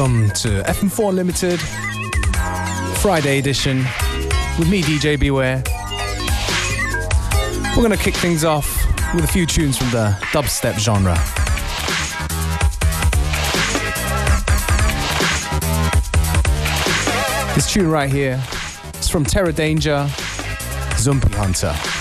Welcome to FM4 Unlimited Friday edition with me, DJ Beware. We're going to kick things off with a few tunes from the dubstep genre. This tune right here is from Terror Danger, Zombie Hunter.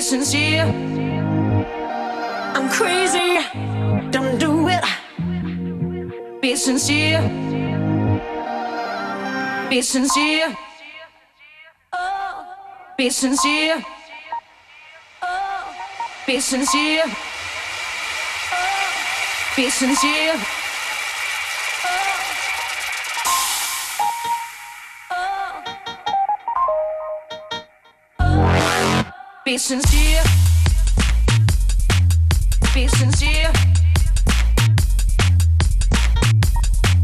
Sincere. I'm crazy, don't do it. Be sincere. Be sincere. Be sincere. Be sincere. Be sincere. Be sincere. Be sincere.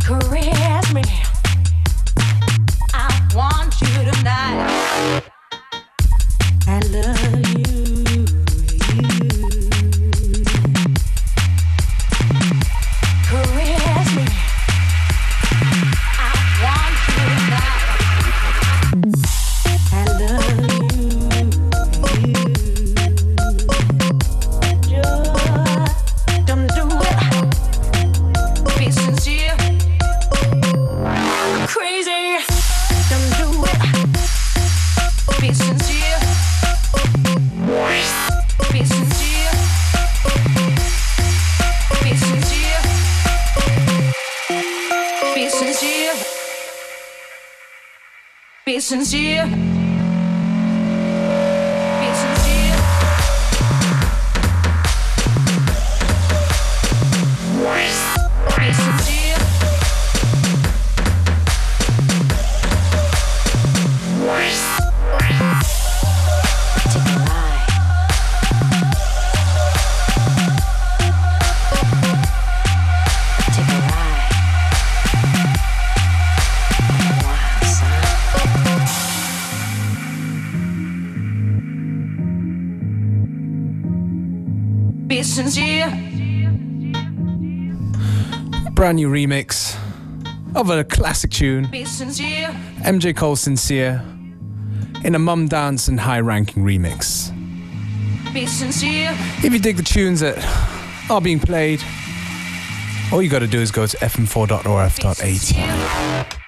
Caress me. I want you tonight. Brand new remix of a classic tune, Be. MJ Cole Sincere, in a Mumdance and high ranking remix. Be sincere. If you dig the tunes that are being played, all you gotta do is go to fm4.orf.at.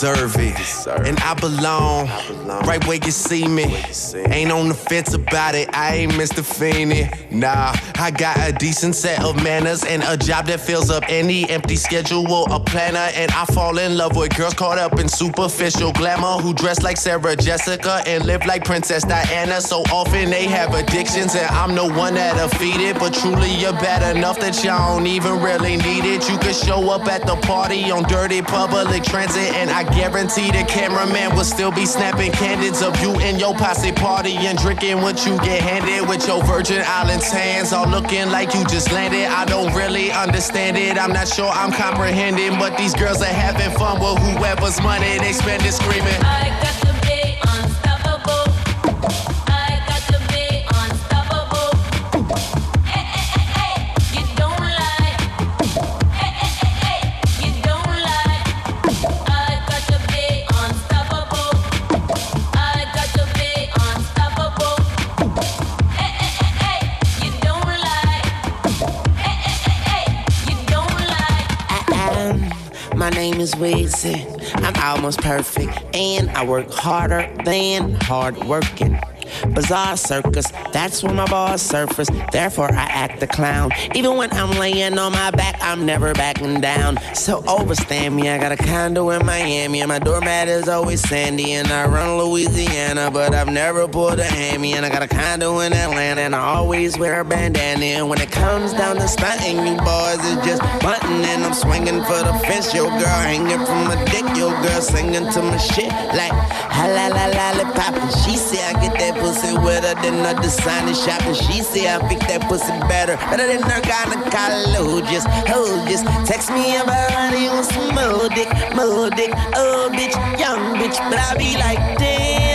deserve it. And I belong right where you see me. Ain't on the fence about it, I ain't Mr. Feeney. Nah, I got a decent set of manners and a job that fills up any empty schedule, planner. And I fall in love with girls caught up in superficial glamour who dress like Sarah Jessica and live like Princess Diana. So often they have addictions, and I'm the one that'll feed it. But truly, you're bad enough that y'all don't even really need it. You could show up at the party on dirty public transit, and I guarantee the cameraman will still be snapping candids of you and your posse party and drinking what you get handed with your Virgin Islands hands all looking like you just landed. I don't really understand it. I'm not sure I'm comprehending, but these girls are having fun with whoever's money they spend is screaming. I'm almost perfect, and I work harder than hard working. Bizarre circus, that's when my balls surface. Therefore, I act the clown. Even when I'm laying on my back, I'm never backing down. So overstand me. I got a condo in Miami, and my doormat is always sandy. And I run Louisiana, but I've never pulled a hammy. And I got a condo in Atlanta, and I always wear a bandana. And when it comes down to stunting, you boys is just bunting. And I'm swinging for the fence. Your girl hanging from my dick. Your girl singing to my shit like ha la la lollipop. And she say I get that pussy wetter than a designer shop. And she say I pick that pussy better, better than her gynecologist. Just Hold just text me about honey on some more dick, more dick. Oh, bitch, young bitch, but I be like, damn,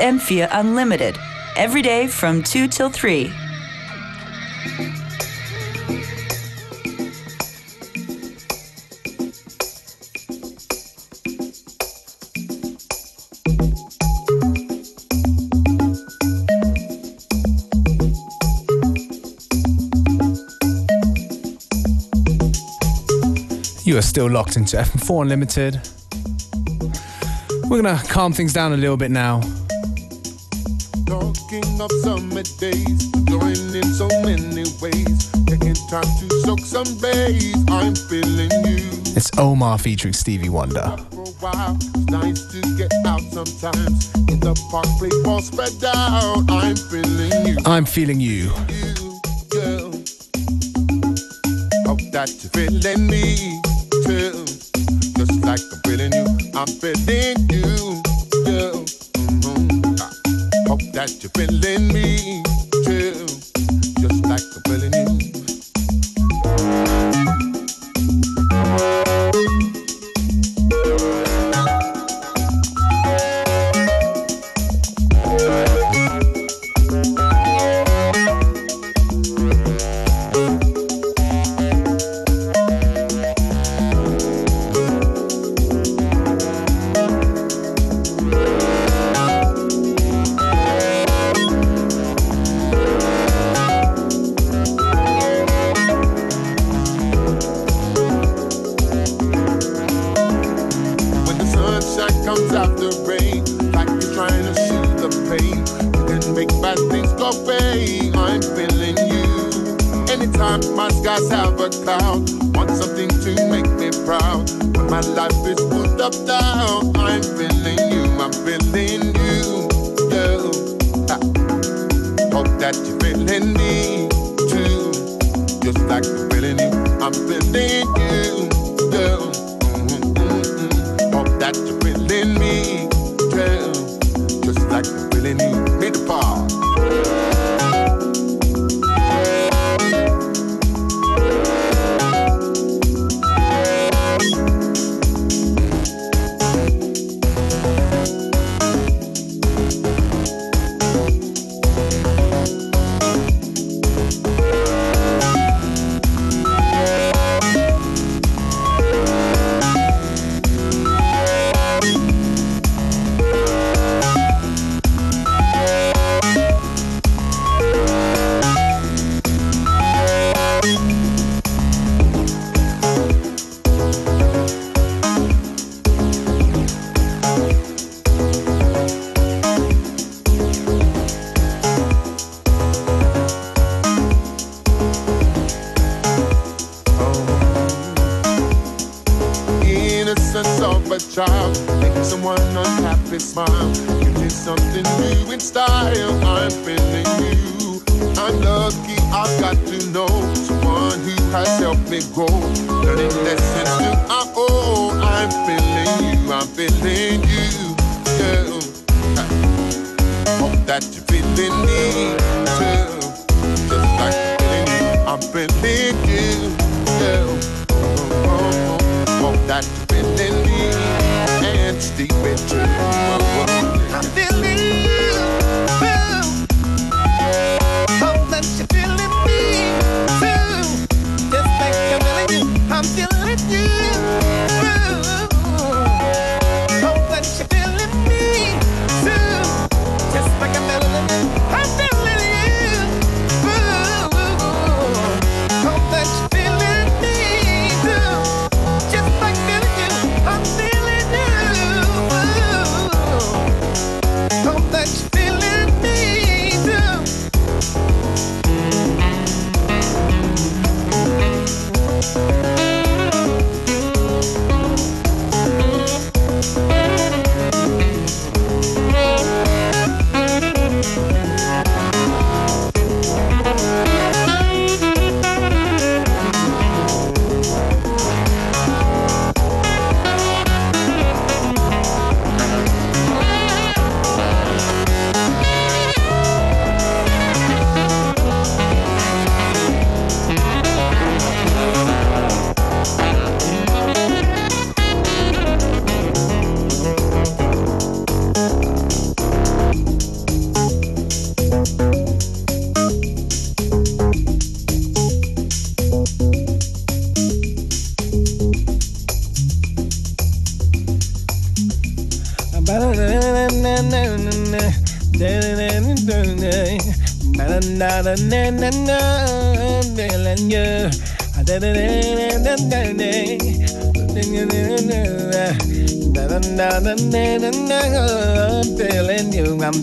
FM Unlimited every day from 2 till 3. You are still locked into FM4 Unlimited. We're going to calm things down a little bit now thinking of summer days, enjoying in so many ways. Taking time to soak some I'm feeling you. It's Omar featuring Stevie Wonder. Nice to get out sometimes. In the park, play ball spread out. I'm feeling you. I'm feeling you. Hope that you're feeling me too. Just like I'm feeling you, I'm feeling you that you're feeling me.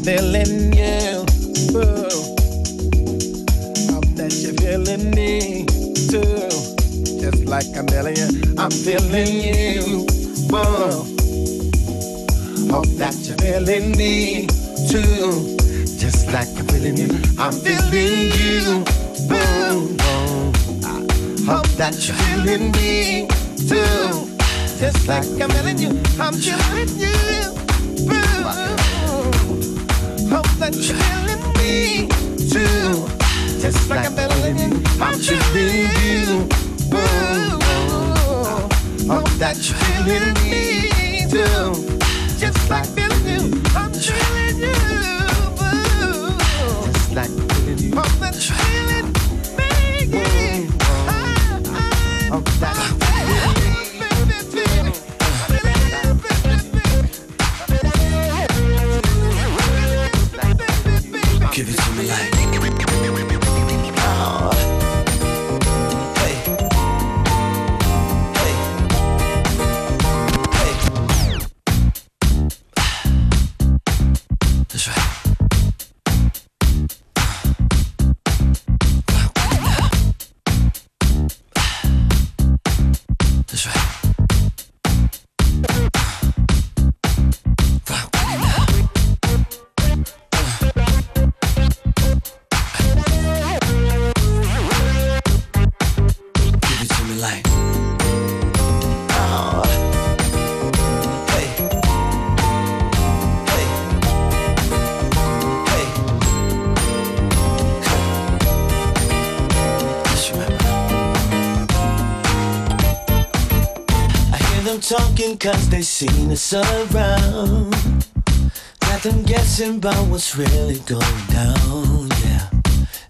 Feeling you. Ooh. Hope that you're feeling me too. Just like feeling you, I'm feeling you. Whoa. Hope that you're feeling me too. Just like feeling you, I'm feeling you. Whoa. Hope that you're feeling me too. Just like you, I'm you. Cause they seen us around. Got them guessing about what's really going down, yeah.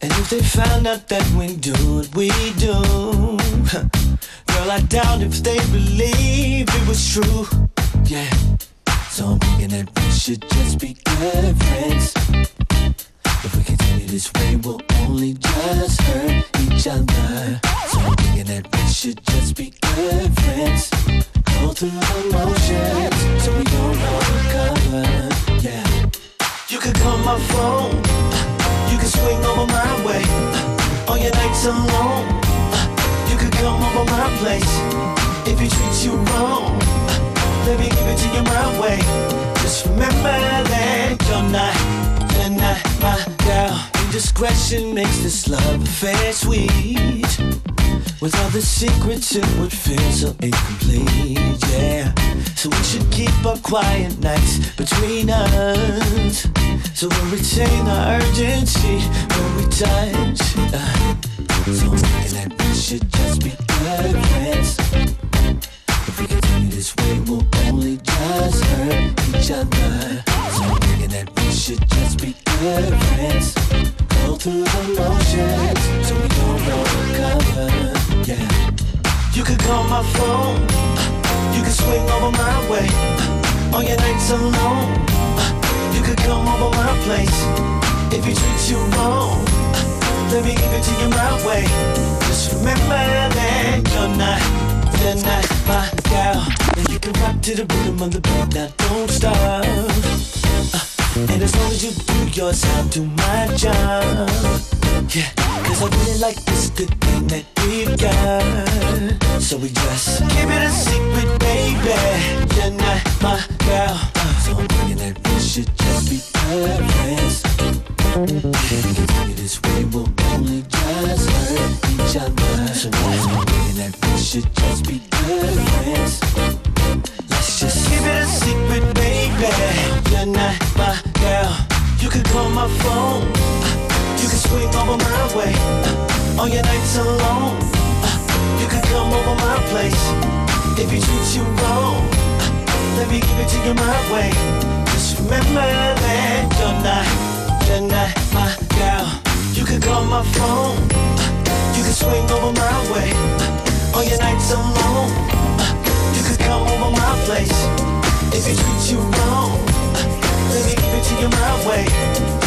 And if they found out that we do what we do, girl, I doubt if they believe it was true, yeah. So I'm thinking that we should just be good friends. If we continue this way, we'll only just hurt each other. So I'm thinking that we should just be good friends. Go through the motions so we don't recover, yeah. You could call my phone. You can swing over my way on your nights alone. You could come over my place if he treats you wrong. Let me give it to you my way. Just remember that you're not, you're not my girl. Indiscretion makes this love affair sweet. With all the secrets, it would feel so incomplete, yeah. So we should keep our quiet nights between us. So we'll retain our urgency when we touch. Uh, so thinking that we should just be good friends. If we continue this way, we'll only just hurt each other. So I'm thinking that we should just be good friends. Go through the motions so we don't recover. Yeah. You could call my phone. Uh, you could swing over my way. Uh, on your nights alone. Uh, you could come over my place. If he treats you wrong. Let me give it to you my way. Just remember that you're not, you're not my girl. And you can rock to the rhythm of the beat. Now don't stop. Uh, and as long as you do yours, I'll my job. Yeah, cause I really like this good thing that we've got. So we just keep it a secret, baby. You're not my girl. So I'm thinking that we should just be friends. Continue this way, we'll only just hurt each other. So I'm thinking that we should just be good friends. Let's just keep it a secret, baby. You're not my girl. You can call my phone. You can swing over my way. On your nights alone. You can come over my place. If he treats you wrong, let me give it to you my way. Just remember that you're not, you're not my girl. You can call my phone. You can swing over my way. All your nights alone. You could come over my place. If it treats you wrong, let me give it to you my way.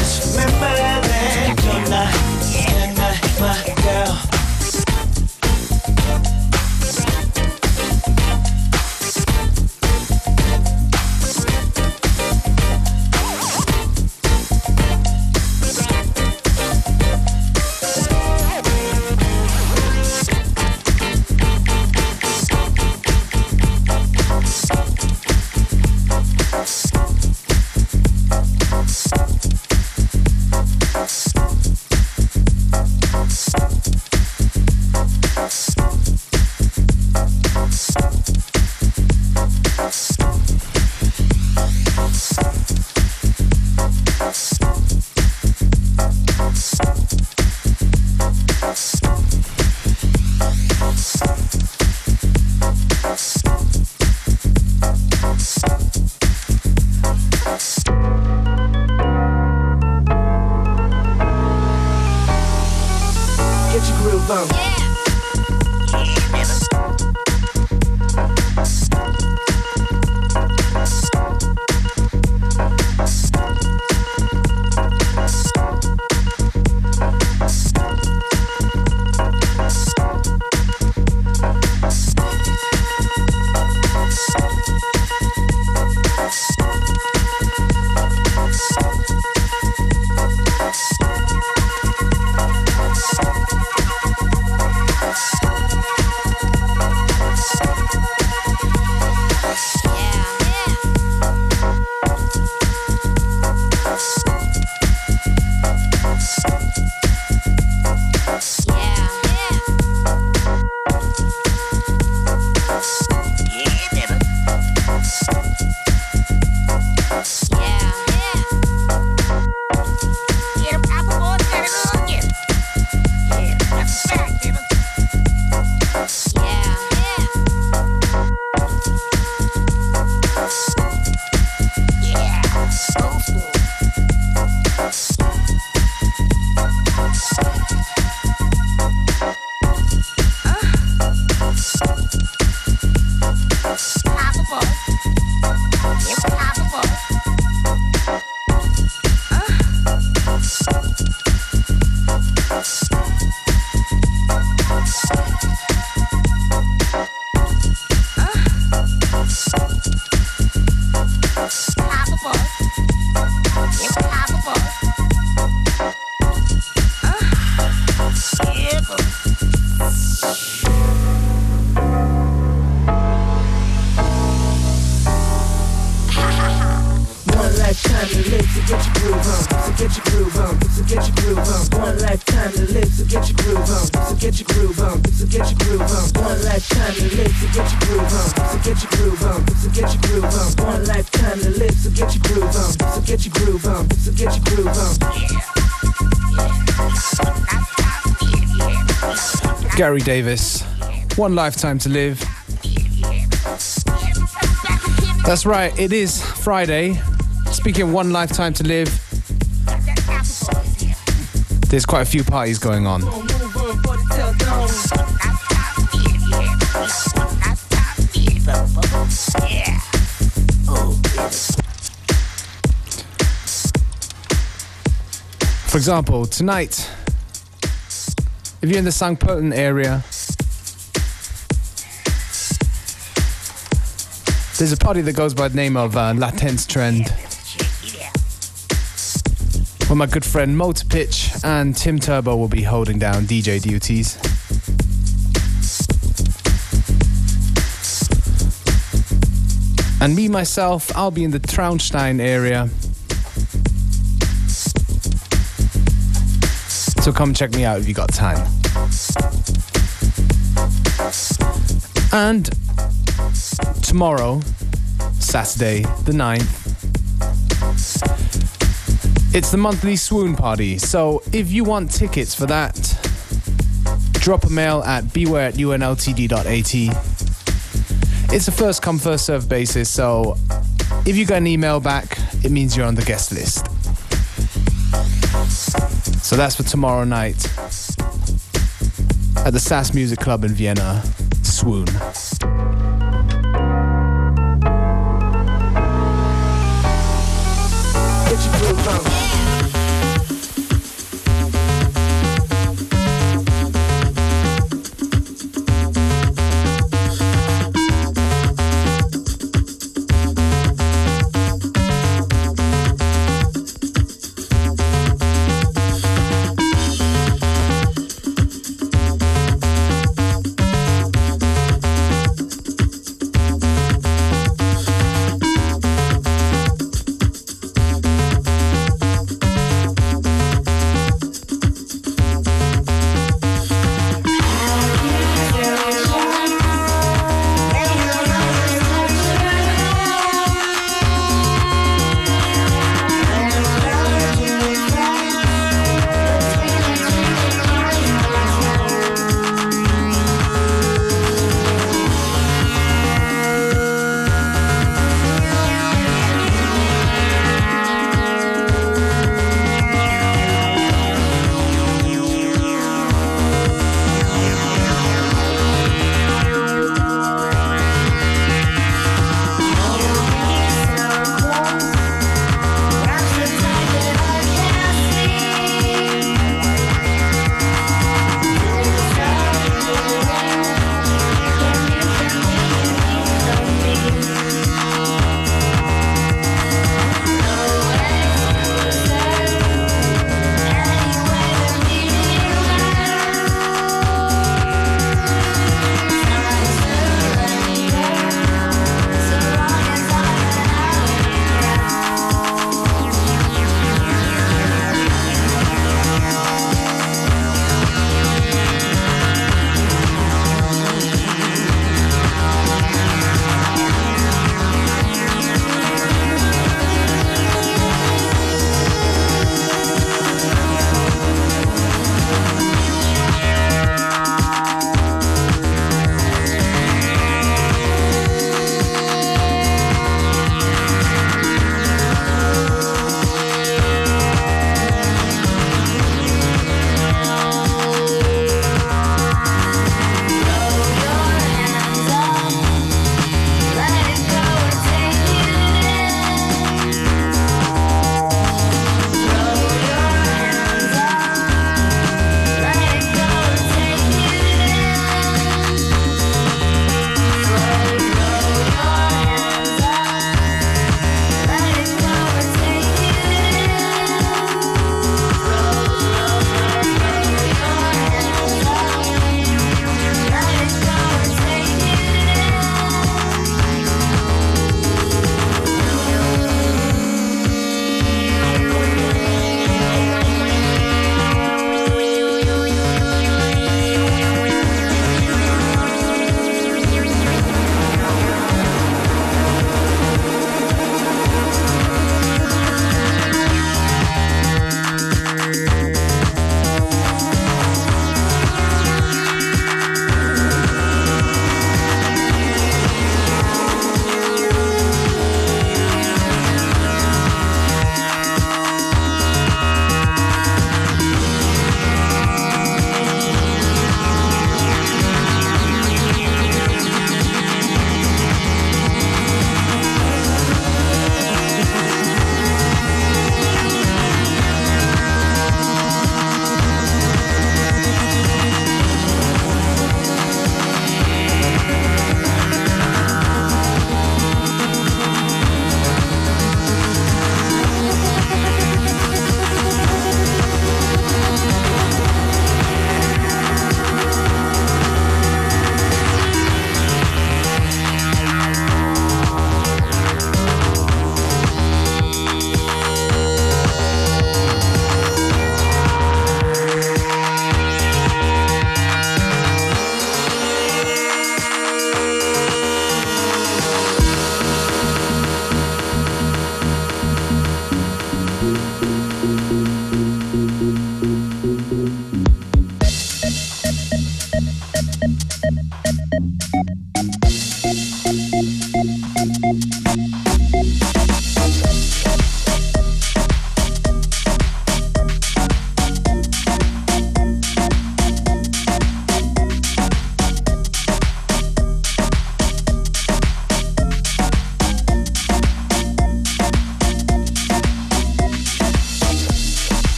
Just remember that you're not, you're not my girl. get your groove on. Yeah. Gary Davis, One Lifetime to Live. That's right, it is Friday. Speaking of One Lifetime to Live, there's quite a few parties going on. For example, tonight, if you're in the St. Pölten area, there's a party that goes by the name of uh, Trend. Where my good friend Motor Pitch and Tim Turbo will be holding down DJ duties. And me, myself, I'll be in the Traunstein area. So come check me out if you got time. And tomorrow, Saturday the 9th, it's the monthly swoon party. So if you want tickets for that, drop a mail at beware at unltd.at. It's a first come, first serve basis, so if you get an email back, it means you're on the guest list. So that's for tomorrow night at the Sass Music Club in Vienna. Swoon.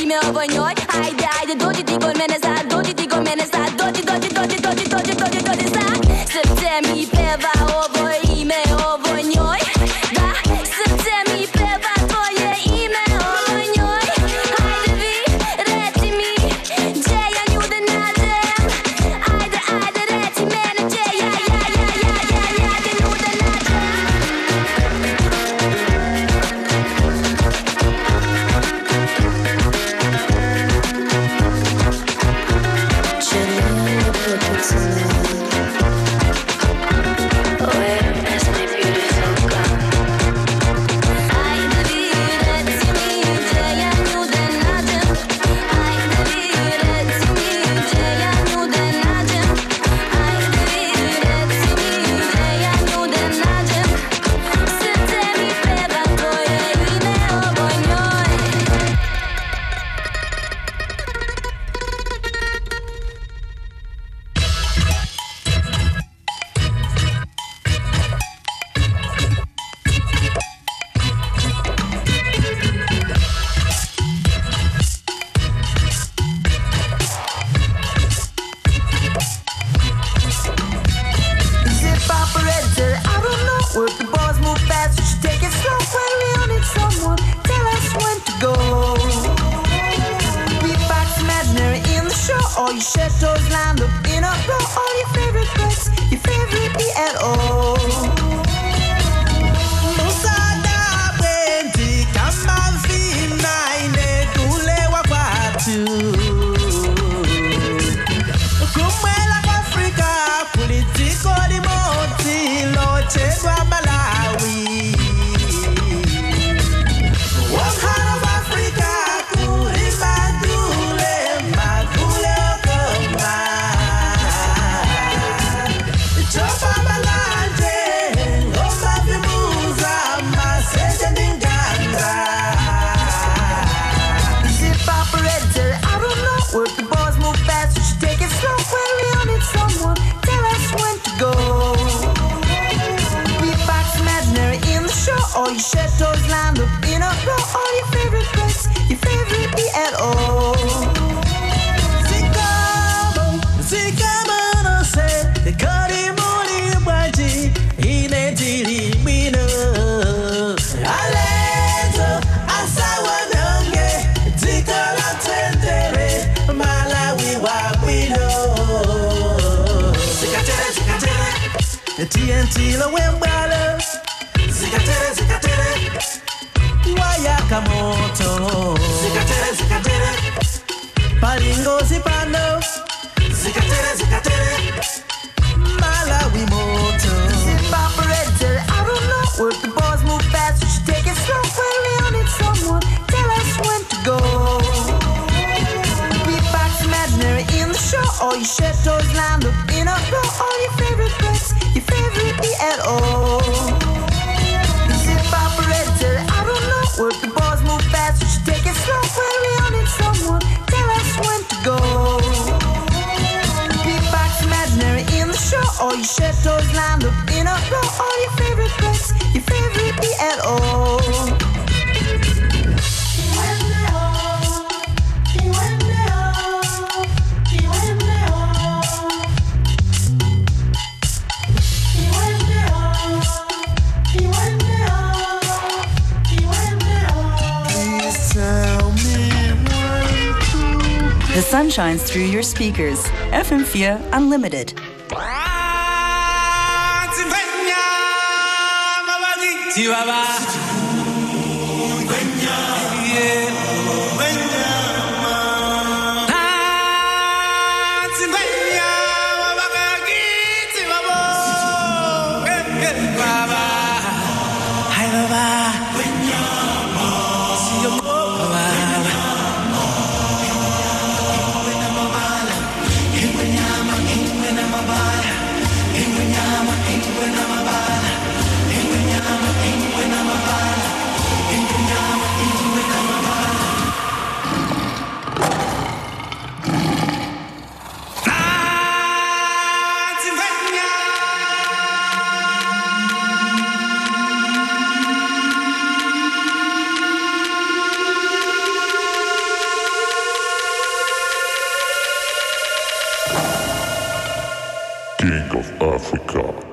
имя обонять through your speakers. FM4 Unlimited. King of Africa.